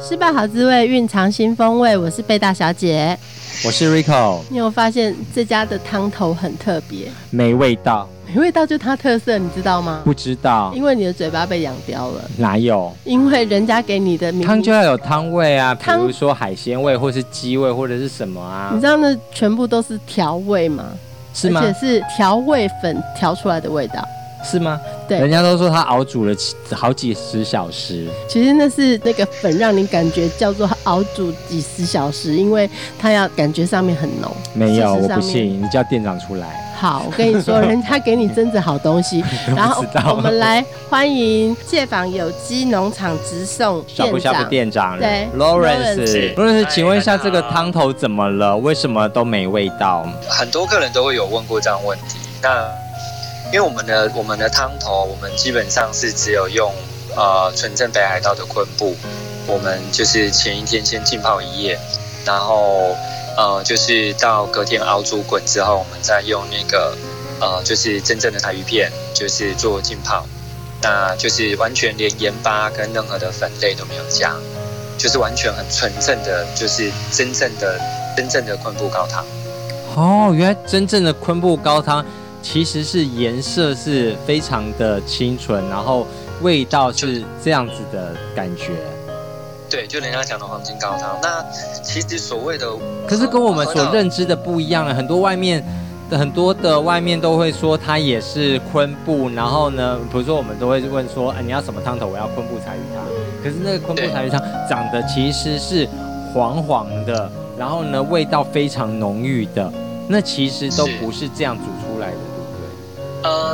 失败好滋味，蕴藏新风味。我是贝大小姐，我是 Rico。你有发现这家的汤头很特别？没味道，没味道就它特色，你知道吗？不知道，因为你的嘴巴被养刁了。哪有？因为人家给你的汤就要有汤味啊，比如说海鲜味，或是鸡味，或者是什么啊？你知道那全部都是调味吗？是吗？而且是调味粉调出来的味道。是吗？对，人家都说他熬煮了好几十小时。其实那是那个粉让你感觉叫做熬煮几十小时，因为它要感觉上面很浓。没有，我不信，你叫店长出来。好，我跟你说，人家给你真的好东西。然后我们来欢迎界访有机农场直送小布小布店长，对，Lawrence。Lawrence，请问一下，这个汤头怎么了？为什么都没味道？很多客人都会有问过这样问题。那因为我们的我们的汤头，我们基本上是只有用呃纯正北海道的昆布，我们就是前一天先浸泡一夜，然后呃就是到隔天熬煮滚之后，我们再用那个呃就是真正的台鱼片，就是做浸泡，那就是完全连盐巴跟任何的粉类都没有加，就是完全很纯正的，就是真正的真正的昆布高汤。哦，原来真正的昆布高汤。其实是颜色是非常的清纯，然后味道是这样子的感觉。对，就人家讲的黄金高汤。那其实所谓的，可是跟我们所认知的不一样。很多外面的很多的外面都会说它也是昆布，然后呢，比如说我们都会问说，哎，你要什么汤头？我要昆布柴鱼汤。可是那个昆布柴鱼汤长得其实是黄黄的，然后呢，味道非常浓郁的。那其实都不是这样煮。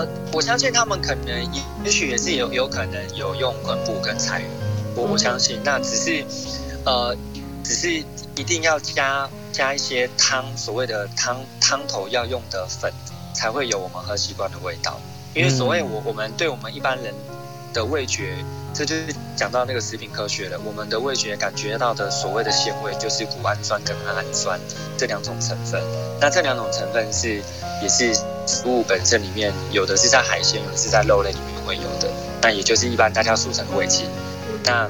呃，我相信他们可能也也许也是有有可能有用昆布跟柴鱼，我我相信那只是，呃，只是一定要加加一些汤，所谓的汤汤头要用的粉，才会有我们喝习惯的味道。因为所谓我我们对我们一般人的味觉，这就是讲到那个食品科学了。我们的味觉感觉到的所谓的鲜味，就是谷氨酸跟氨酸这两种成分。那这两种成分是也是食物本身里面有的是在海鲜，有的是在肉类里面会有的。那也就是一般大家俗称的味精。那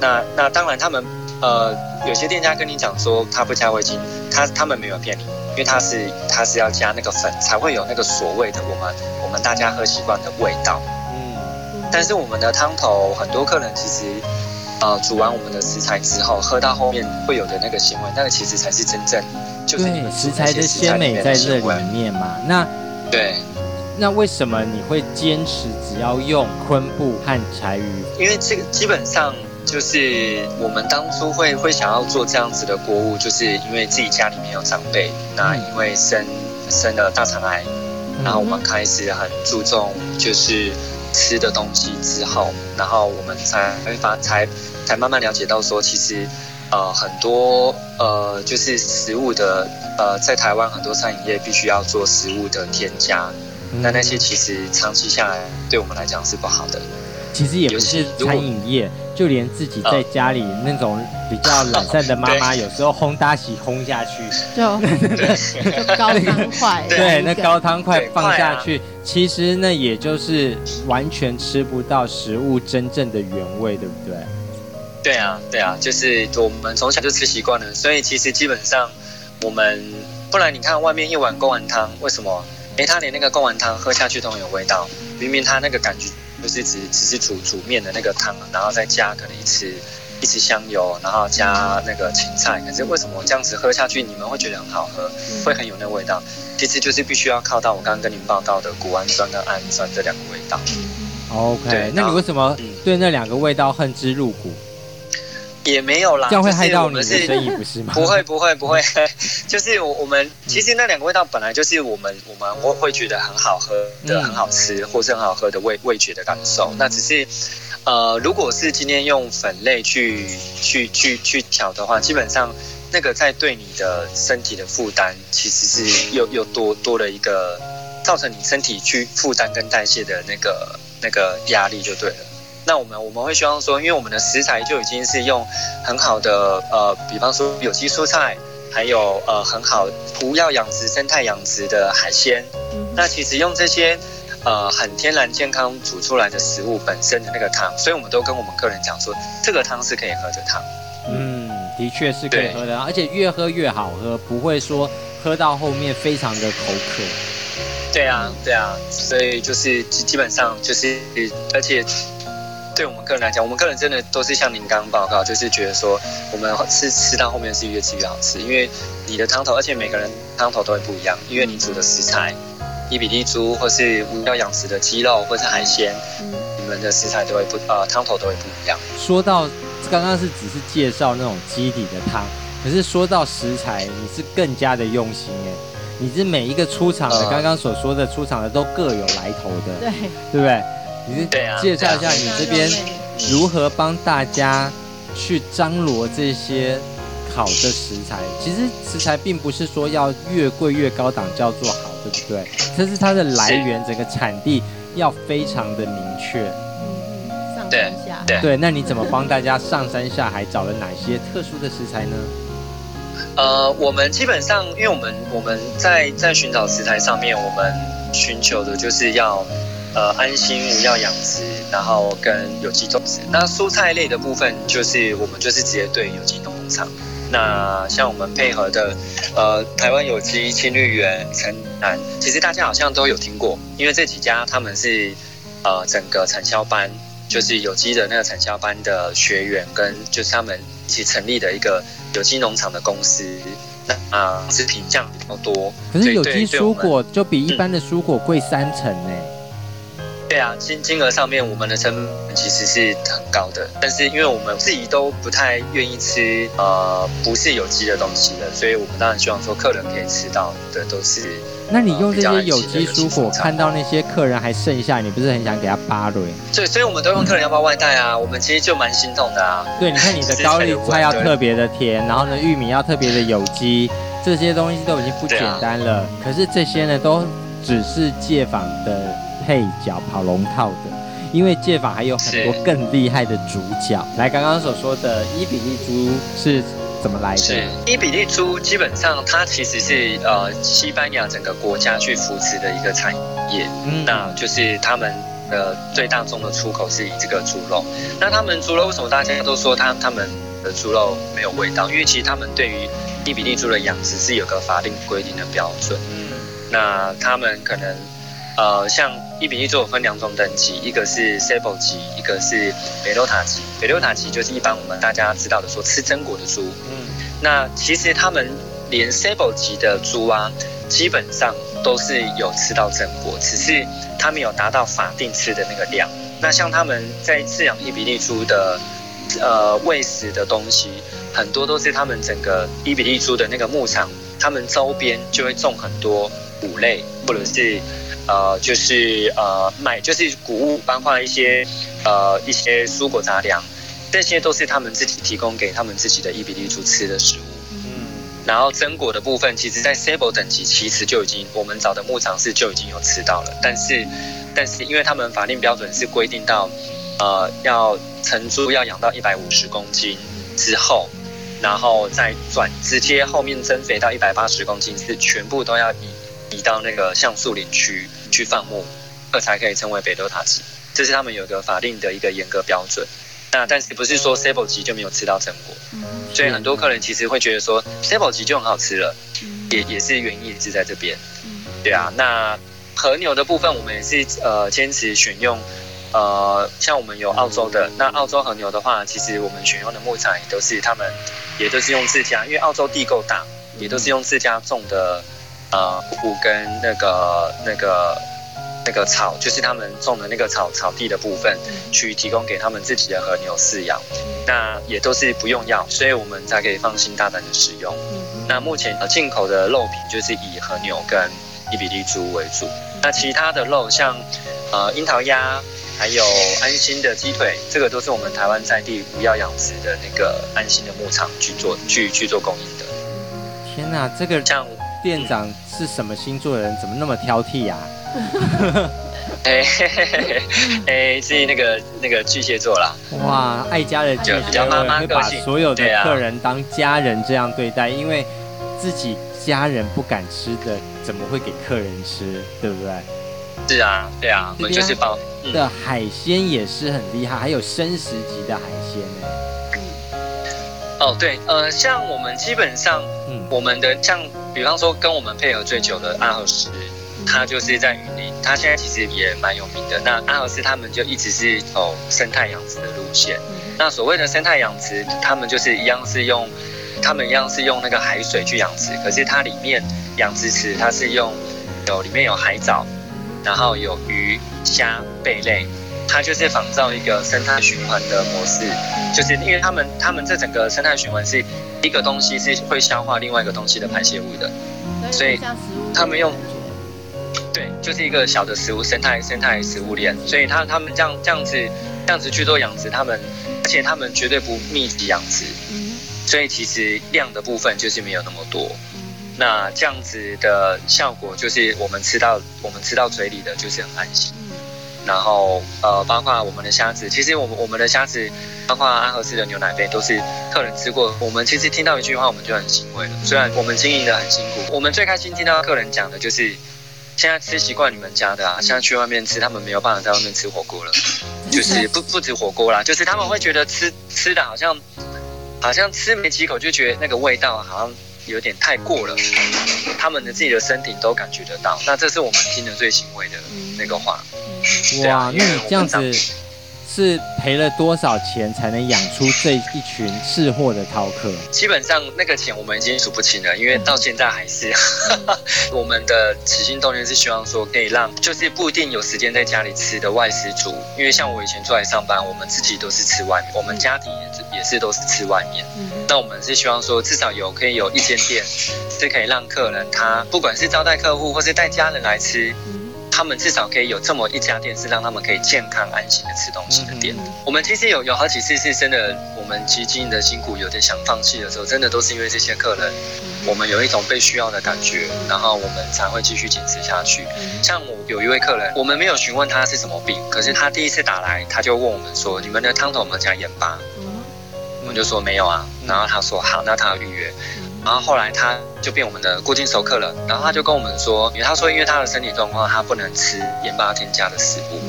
那那当然，他们呃有些店家跟你讲说他不加味精，他他们没有骗你，因为他是他是要加那个粉才会有那个所谓的我们我们大家喝习惯的味道。但是我们的汤头，很多客人其实，呃，煮完我们的食材之后，喝到后面会有的那个鲜味，那个其实才是真正，就是你们食材的鲜美在这里面嘛。那对，那为什么你会坚持只要用昆布和柴鱼？因为这个基本上就是我们当初会会想要做这样子的锅物，就是因为自己家里面有长辈，那因为生生了大肠癌，然后我们开始很注重就是。吃的东西之后，然后我们才会发才才慢慢了解到说，其实呃很多呃就是食物的呃在台湾很多餐饮业必须要做食物的添加，那、嗯、那些其实长期下来对我们来讲是不好的。其实也不是餐饮业，就连自己在家里那种比较懒散的妈妈，有时候烘搭洗烘下去，就 就高汤块，对，那高汤块放下去，其实那也就是完全吃不到食物真正的原味，对不对？对啊，对啊，就是我们从小就吃习惯了，所以其实基本上我们，不然你看外面一碗贡丸汤，为什么？哎，他连那个贡丸汤喝下去都有味道，明明他那个感觉。就是只只是煮煮面的那个汤，然后再加可能一匙一匙香油，然后加那个芹菜。可是为什么这样子喝下去，你们会觉得很好喝，会很有那个味道？其实就是必须要靠到我刚刚跟您报道的谷氨酸跟氨酸这两个味道。OK，那你为什么对那两个味道恨之入骨？也没有啦，这样会害到你的生意，不是吗？不会，不会，不会。就是我我们其实那两个味道本来就是我们我们会会觉得很好喝的，很好吃，或是很好喝的味味觉的感受。那只是，呃，如果是今天用粉类去去去去调的话，基本上那个在对你的身体的负担，其实是又又多多了一个，造成你身体去负担跟代谢的那个那个压力就对了。那我们我们会希望说，因为我们的食材就已经是用很好的呃，比方说有机蔬菜，还有呃很好不要养殖、生态养殖的海鲜。那其实用这些呃很天然健康煮出来的食物本身的那个汤，所以我们都跟我们客人讲说，这个汤是可以喝的汤。嗯，的确是可以喝的，而且越喝越好喝，不会说喝到后面非常的口渴。对啊，对啊，所以就是基基本上就是，而且。对我们个人来讲，我们个人真的都是像您刚刚报告，就是觉得说，我们吃吃到后面是越吃越好吃，因为你的汤头，而且每个人汤头都会不一样，因为你煮的食材，伊比利猪或是无要养殖的鸡肉或是海鲜，你们的食材都会不呃汤头都会不一样。说到刚刚是只是介绍那种基底的汤，可是说到食材，你是更加的用心哎，你是每一个出场的，刚刚所说的出场的都各有来头的，对，对不对？你是介绍一下你这边如何帮大家去张罗这些好的食材？其实食材并不是说要越贵越高档叫做好，对不对？这是它的来源，整个产地要非常的明确。嗯，上山下对。对，那你怎么帮大家上山下海找了哪些特殊的食材呢？呃，我们基本上，因为我们我们在在寻找食材上面，我们寻求的就是要。呃，安心无药养殖，然后跟有机种植。那蔬菜类的部分，就是我们就是直接对有机农场。那像我们配合的，呃，台湾有机、青绿园、城南，其实大家好像都有听过，因为这几家他们是呃整个产销班，就是有机的那个产销班的学员，跟就是他们一起成立的一个有机农场的公司。那啊，是品项比较多，可是有机蔬果就比一般的蔬果贵三成呢。对啊，金金额上面我们的成本其实是很高的，但是因为我们自己都不太愿意吃呃不是有机的东西的，所以我们当然希望说客人可以吃到的都是。那你用这些有机蔬果，看到那些客人还剩下，你不是很想给他扒了？对，所以我们都用客人要不要外带啊，我们其实就蛮心痛的啊。对，你看你的 高丽菜要特别的甜，然后呢玉米要特别的有机，这些东西都已经不简单了。啊、可是这些呢都只是借访的。配角跑龙套的，因为介访还有很多更厉害的主角。来，刚刚所说的伊比利猪是怎么来的？是伊比利猪，基本上它其实是呃西班牙整个国家去扶持的一个产业。嗯，那就是他们的最大宗的出口是以这个猪肉。那他们猪肉为什么大家都说他他们的猪肉没有味道？因为其实他们对于伊比利猪的养殖是有个法定规定的标准。嗯，那他们可能。呃，像伊比利猪有分两种等级，一个是 Sable 级，一个是北六塔级。北六塔级就是一般我们大家知道的说吃榛果的猪。嗯，那其实他们连 Sable 级的猪啊，基本上都是有吃到榛果，只是他们有达到法定吃的那个量。那像他们在饲养伊比利猪的，呃，喂食的东西，很多都是他们整个伊比利猪的那个牧场，他们周边就会种很多谷类，或者是。呃，就是呃，买就是谷物，包括一些呃一些蔬果杂粮，这些都是他们自己提供给他们自己的伊比利猪吃的食物。嗯，然后榛果的部分，其实在 Sable 等级其实就已经我们找的牧场是就已经有吃到了，但是但是因为他们法定标准是规定到呃要成猪要养到一百五十公斤之后，然后再转直接后面增肥到一百八十公斤是全部都要移。移到那个橡树林区去放牧，这才可以称为北德塔级。这是他们有一个法定的一个严格标准。那但是不是说 Sable 级就没有吃到成果？所以很多客人其实会觉得说 Sable 级就很好吃了，也也是原因是在这边。对啊，那和牛的部分我们也是呃坚持选用呃像我们有澳洲的，那澳洲和牛的话，其实我们选用的牧场也都是他们也都是用自家，因为澳洲地够大，也都是用自家种的。呃，谷跟那个、那个、那个草，就是他们种的那个草草地的部分，去提供给他们自己的和牛饲养。那也都是不用药，所以我们才可以放心大胆的使用。那目前呃进口的肉品就是以和牛跟伊比利猪为主。那其他的肉像呃樱桃鸭、还有安心的鸡腿，这个都是我们台湾在地无药养殖的那个安心的牧场去做去去做供应的。天哪，这个像店长是什么星座的人？怎么那么挑剔呀、啊？哎 哎，是那个那个巨蟹座啦。哇，爱家的巨蟹座会把所有的客人当家人这样对待，因为自己家人不敢吃的，怎么会给客人吃？对不对？是啊，对啊，我们就是包的海鲜也是很厉害，还有生食级的海鲜呢。哦，对，呃，像我们基本上，嗯，我们的像，比方说跟我们配合最久的阿和斯，他就是在云林，他现在其实也蛮有名的。那阿和斯他们就一直是走生态养殖的路线。那所谓的生态养殖，他们就是一样是用，他们一样是用那个海水去养殖，可是它里面养殖池它是用有里面有海藻。然后有鱼、虾、贝类，它就是仿照一个生态循环的模式，就是因为他们他们这整个生态循环是一个东西是会消化另外一个东西的排泄物的，所以他们用对，就是一个小的食物生态生态食物链，所以他他们这样这样子这样子去做养殖，他们而且他们绝对不密集养殖，所以其实量的部分就是没有那么多。那这样子的效果就是我们吃到我们吃到嘴里的就是很安心，然后呃，包括我们的虾子，其实我们我们的虾子，包括阿和斯的牛奶杯，都是客人吃过。我们其实听到一句话，我们就很欣慰了。虽然我们经营的很辛苦，我们最开心听到客人讲的就是，现在吃习惯你们家的啊，现在去外面吃，他们没有办法在外面吃火锅了，就是不 不止火锅啦，就是他们会觉得吃吃的好像好像吃没几口就觉得那个味道好像。有点太过了，他们的自己的身体都感觉得到，那这是我们听得最欣慰的那个话。哇，那你这样子。是赔了多少钱才能养出这一群识货的饕客？基本上那个钱我们已经数不清了，因为到现在还是 我们的起心动念是希望说可以让就是不一定有时间在家里吃的外食族，因为像我以前出来上班，我们自己都是吃外面，我们家庭也是也是都是吃外面。那我们是希望说至少有可以有一间店是可以让客人他不管是招待客户或是带家人来吃。他们至少可以有这么一家店，是让他们可以健康安心的吃东西的店。我们其实有有好几次是真的，我们其实经营的辛苦，有点想放弃的时候，真的都是因为这些客人，我们有一种被需要的感觉，然后我们才会继续坚持下去。像我有一位客人，我们没有询问他是什么病，可是他第一次打来，他就问我们说：“你们的汤头有没有加盐巴？”我们就说没有啊，然后他说：“好，那他要预约。”然后后来他就变我们的固定熟客了，然后他就跟我们说，因为他说因为他的身体状况，他不能吃盐巴添加的食物，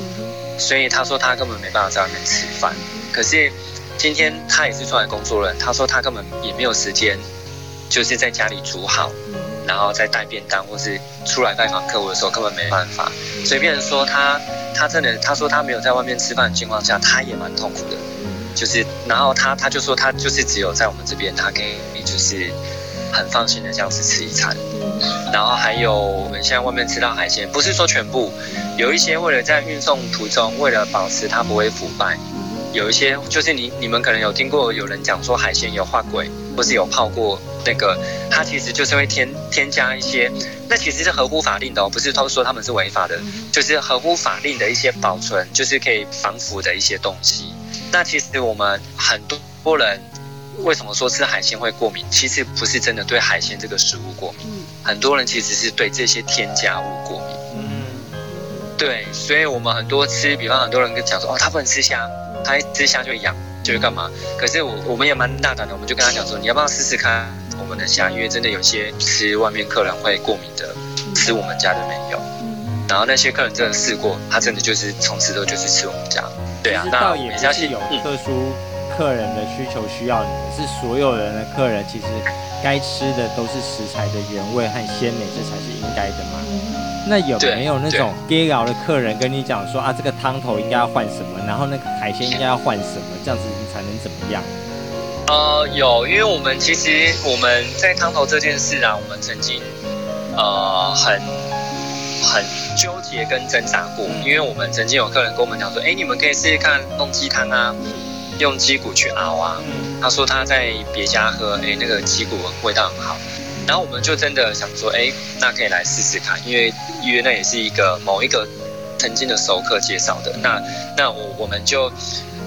所以他说他根本没办法在外面吃饭。可是今天他也是出来工作了，他说他根本也没有时间，就是在家里煮好，然后再带便当或是出来拜访客户的时候根本没办法。所以变成说他他真的他说他没有在外面吃饭的情况下，他也蛮痛苦的，就是然后他他就说他就是只有在我们这边，他可以就是。很放心的这样子吃一餐，然后还有我们现在外面吃到海鲜，不是说全部，有一些为了在运送途中，为了保持它不会腐败，有一些就是你你们可能有听过有人讲说海鲜有化鬼，或是有泡过那个，它其实就是会添添加一些，那其实是合乎法令的哦，不是都说他们是违法的，就是合乎法令的一些保存，就是可以防腐的一些东西。那其实我们很多人。为什么说吃海鲜会过敏？其实不是真的对海鲜这个食物过敏，很多人其实是对这些添加物过敏。嗯，对，所以我们很多吃，比方很多人跟讲说，哦，他不能吃虾，他一吃虾就痒，就是干嘛？可是我我们也蛮大胆的，我们就跟他讲说，你要不要试试看我们的虾？因为真的有些吃外面客人会过敏的，吃我们家的没有。然后那些客人真的试过，他真的就是从此都就是吃我们家。对啊，那也相信有特殊。客人的需求需要你们，是所有人的客人，其实该吃的都是食材的原味和鲜美，这才是应该的嘛。那有没有那种给老的客人跟你讲说啊，这个汤头应该要换什么，然后那个海鲜应该要换什么，这样子你才能怎么样？呃，有，因为我们其实我们在汤头这件事啊，我们曾经呃很很纠结跟挣扎过，因为我们曾经有客人跟我们讲说，哎，你们可以试试看弄鸡汤啊。用鸡骨去熬啊，他说他在别家喝，哎、欸，那个鸡骨味道很好，然后我们就真的想说，哎、欸，那可以来试试看，因为因为那也是一个某一个曾经的熟客介绍的。那那我我们就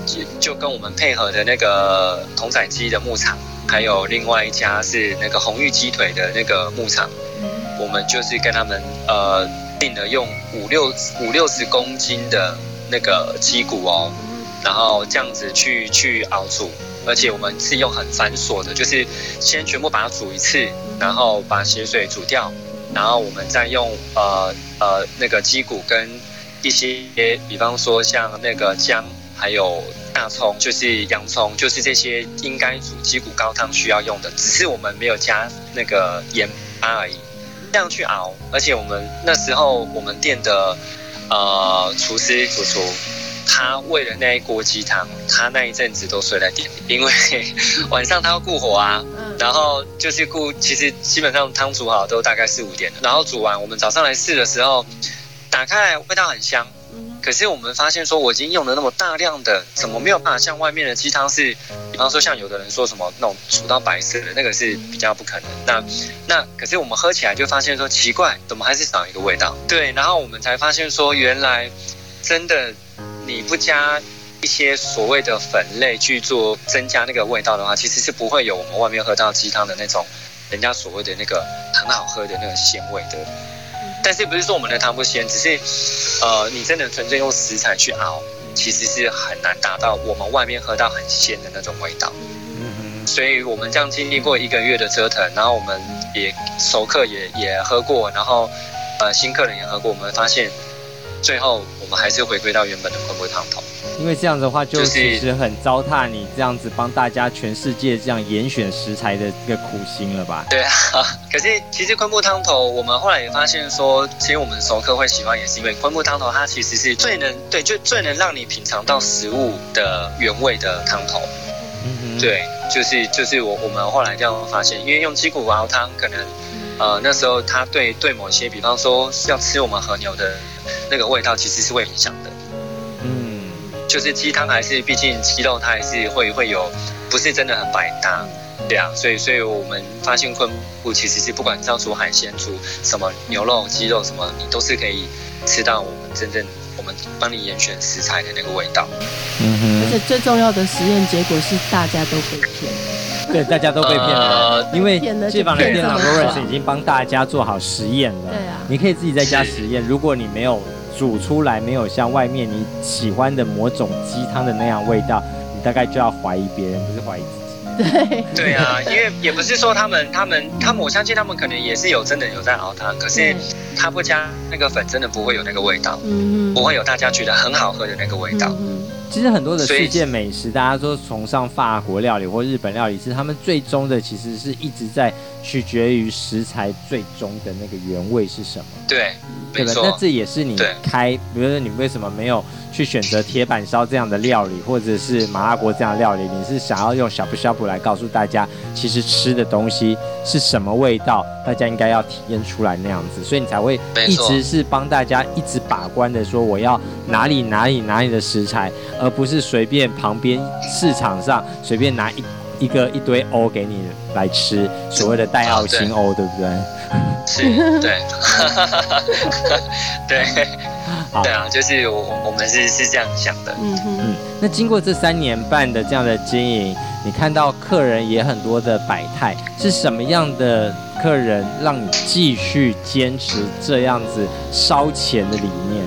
就就跟我们配合的那个童仔鸡的牧场，还有另外一家是那个红玉鸡腿的那个牧场，我们就是跟他们呃订了用五六五六十公斤的那个鸡骨哦，然后这样子去去熬煮。而且我们是用很繁琐的，就是先全部把它煮一次，然后把血水煮掉，然后我们再用呃呃那个鸡骨跟一些，比方说像那个姜，还有大葱，就是洋葱，就是这些应该煮鸡骨高汤需要用的，只是我们没有加那个盐巴而已，这样去熬。而且我们那时候我们店的呃厨师主厨。他为了那一锅鸡汤，他那一阵子都睡在店里，因为 晚上他要顾火啊，然后就是顾，其实基本上汤煮好都大概四五点了，然后煮完，我们早上来试的时候，打开来味道很香，可是我们发现说，我已经用了那么大量的，怎么没有办法像外面的鸡汤是，比方说像有的人说什么那种煮到白色的那个是比较不可能，那那可是我们喝起来就发现说奇怪，怎么还是少一个味道？对，然后我们才发现说，原来真的。你不加一些所谓的粉类去做增加那个味道的话，其实是不会有我们外面喝到鸡汤的那种人家所谓的那个很好喝的那个鲜味的。但是不是说我们的汤不鲜，只是呃，你真的纯粹用食材去熬，其实是很难达到我们外面喝到很鲜的那种味道。嗯，所以我们这样经历过一个月的折腾，然后我们也熟客也也喝过，然后呃新客人也喝过，我们发现。最后，我们还是回归到原本的昆布汤头，因为这样子的话，就其实很糟蹋你这样子帮大家全世界这样严选食材的一个苦心了吧？对啊，可是其实昆布汤头，我们后来也发现说，其实我们熟客会喜欢，也是因为昆布汤头它其实是最能对，就最能让你品尝到食物的原味的汤头。嗯哼，对，就是就是我我们后来这样发现，因为用鸡骨熬汤，可能呃那时候他对对某些，比方说要吃我们和牛的。那个味道其实是会影响的，嗯，就是鸡汤还是毕竟鸡肉它还是会会有，不是真的很百搭，对啊，所以所以我们发现昆布其实是不管是要煮海鲜、煮什么牛肉、鸡肉什么，你都是可以吃到我们真正我们帮你严选食材的那个味道。嗯哼，而且最重要的实验结果是大家都被骗，对，大家都被骗了，因为这房的店长 Lawrence 已经帮大家做好实验了，对啊，你可以自己在家实验，如果你没有。煮出来没有像外面你喜欢的某种鸡汤的那样味道，你大概就要怀疑别人，不是怀疑自己。对。对啊，因为也不是说他们他们他们，我相信他们可能也是有真的有在熬汤，可是他不加那个粉，真的不会有那个味道，嗯，不会有大家觉得很好喝的那个味道。嗯其实很多的世界美食，大家都崇尚法国料理或日本料理，是他们最终的其实是一直在取决于食材最终的那个原味是什么。对，对吧？那这也是你开，比如说你为什么没有去选择铁板烧这样的料理，或者是麻辣锅这样的料理？你是想要用小布小布来告诉大家，其实吃的东西是什么味道，大家应该要体验出来那样子，所以你才会一直是帮大家一直把关的说，我要哪里哪里哪里的食材。而不是随便旁边市场上随便拿一一个一堆欧给你来吃，所谓的代奥辛欧，对不对？是，对，对，对啊，就是我我们是是这样想的。嗯嗯。那经过这三年半的这样的经营，你看到客人也很多的百态，是什么样的客人让你继续坚持这样子烧钱的理念？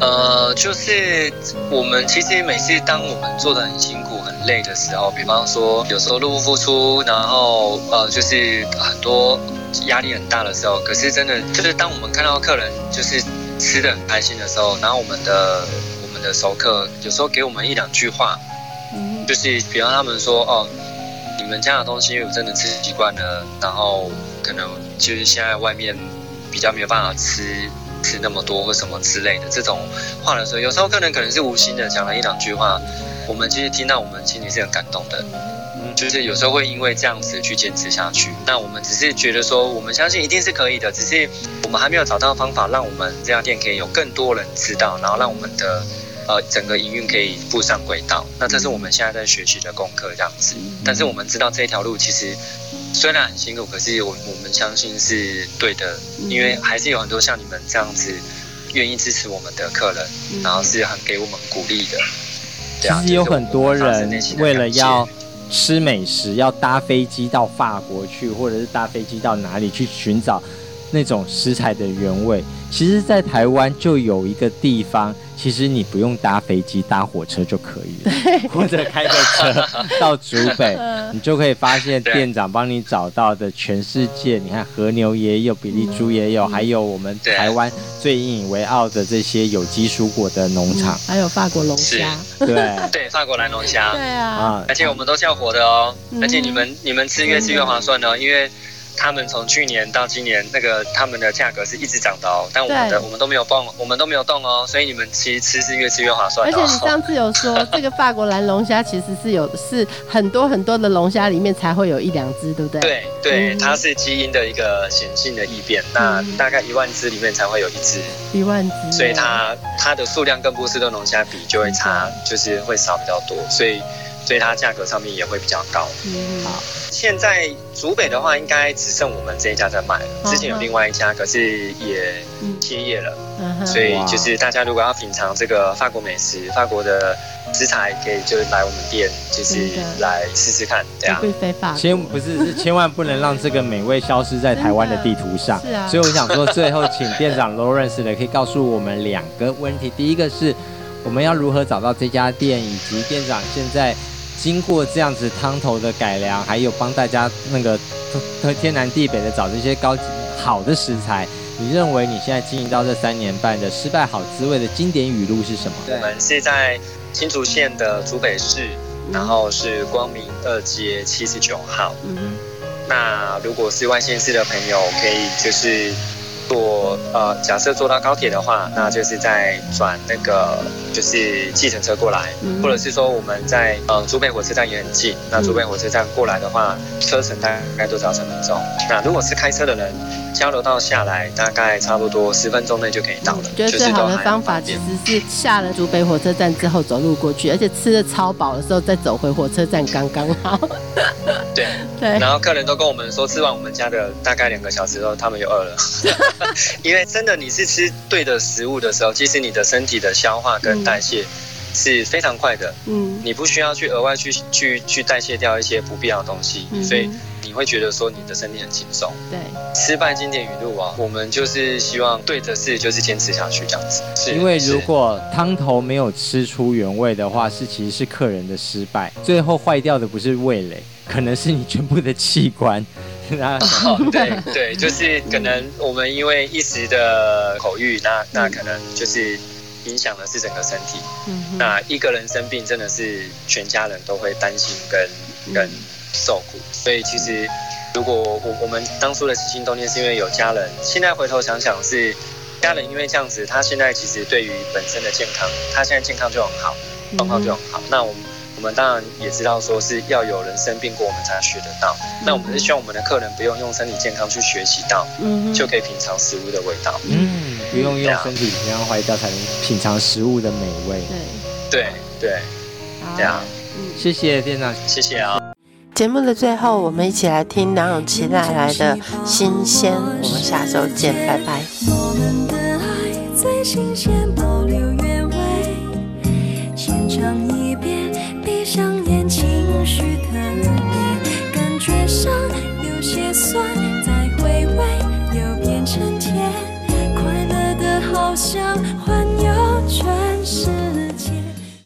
呃，就是我们其实每次当我们做的很辛苦、很累的时候，比方说有时候入不敷出，然后呃，就是很多压力很大的时候，可是真的就是当我们看到客人就是吃的很开心的时候，然后我们的我们的熟客有时候给我们一两句话，嗯就是比方他们说哦，你们家的东西我真的吃习惯了，然后可能就是现在外面比较没有办法吃。吃那么多或什么之类的这种话的时候，有时候客人可能是无心的讲了一两句话，我们其实听到我们心里是很感动的，嗯，就是有时候会因为这样子去坚持下去。那我们只是觉得说，我们相信一定是可以的，只是我们还没有找到方法，让我们这家店可以有更多人知道，然后让我们的呃整个营运可以步上轨道。那这是我们现在在学习的功课，这样子。但是我们知道这条路其实。虽然很辛苦，可是我我们相信是对的，因为还是有很多像你们这样子愿意支持我们的客人，嗯、然后是很给我们鼓励的。其实有很多人为了要吃美食，要搭飞机到法国去，或者是搭飞机到哪里去寻找那种食材的原味。其实，在台湾就有一个地方。其实你不用搭飞机，搭火车就可以了，或者开个车到竹北，你就可以发现店长帮你找到的全世界。你看和牛也有，比利猪也有，还有我们台湾最引以为傲的这些有机蔬果的农场，还有法国龙虾，对。对，法国蓝龙虾，对啊，而且我们都叫活的哦，而且你们你们吃越吃越划算哦，因为。他们从去年到今年，那个他们的价格是一直涨的哦，但我们的我们都没有动，我们都没有动哦，所以你们其实吃是越吃越划算。而且你上次有说，这个法国蓝龙虾其实是有是很多很多的龙虾里面才会有一两只，对不对？对对，它是基因的一个显性的异变，那大概一万只里面才会有一只，一万只，所以它它的数量跟波士顿龙虾比就会差，就是会少比较多，所以所以它价格上面也会比较高。嗯，好。现在竹北的话，应该只剩我们这一家在卖了。之前有另外一家，可是也歇业了。嗯，所以就是大家如果要品尝这个法国美食、法国的食材，可以就来我们店，就是来试试看，对啊。千不是是千万不能让这个美味消失在台湾的地图上。是啊。所以我想说，最后请店长 Lawrence 呢，可以告诉我们两个问题。第一个是，我们要如何找到这家店，以及店长现在。经过这样子汤头的改良，还有帮大家那个天南地北的找这些高级好的食材，你认为你现在经营到这三年半的失败好滋味的经典语录是什么？我们是在新竹县的竹北市，然后是光明二街七十九号。嗯哼。那如果是外县市的朋友，可以就是。坐呃，假设坐到高铁的话，那就是在转那个就是计程车过来，或者是说我们在呃竹北火车站也很近，那竹北火车站过来的话，车程大概都只要十分钟。那如果是开车的人，交流道下来大概差不多十分钟内就可以到了。我觉得最好的方法其实是下了竹北火车站之后走路过去，而且吃的超饱的时候再走回火车站刚刚好。对对，然后客人都跟我们说，吃完我们家的大概两个小时后，他们又饿了。因为真的，你是吃对的食物的时候，其实你的身体的消化跟代谢是非常快的。嗯，你不需要去额外去去去代谢掉一些不必要的东西，嗯、所以你会觉得说你的身体很轻松。对，失败经典语录啊，我们就是希望对的事就是坚持下去这样子。是因为如果汤头没有吃出原味的话，是其实是客人的失败，最后坏掉的不是味蕾，可能是你全部的器官。哦，对对，就是可能我们因为一时的口欲，那那可能就是影响的是整个身体。嗯哼，那一个人生病，真的是全家人都会担心跟跟受苦。所以其实，如果我我们当初的起心动念是因为有家人，现在回头想想是家人因为这样子，他现在其实对于本身的健康，他现在健康就很好，状况就很好。那我们。我们当然也知道，说是要有人生病过，我们才学得到。那我们是希望我们的客人不用用身体健康去学习到，嗯，就可以品尝食物的味道。嗯，不用用身体健康坏掉才能品尝食物的美味。对对对，这样。谢谢店长，谢谢啊。节目的最后，我们一起来听梁咏琪带来的新鲜。我们下周见，拜拜。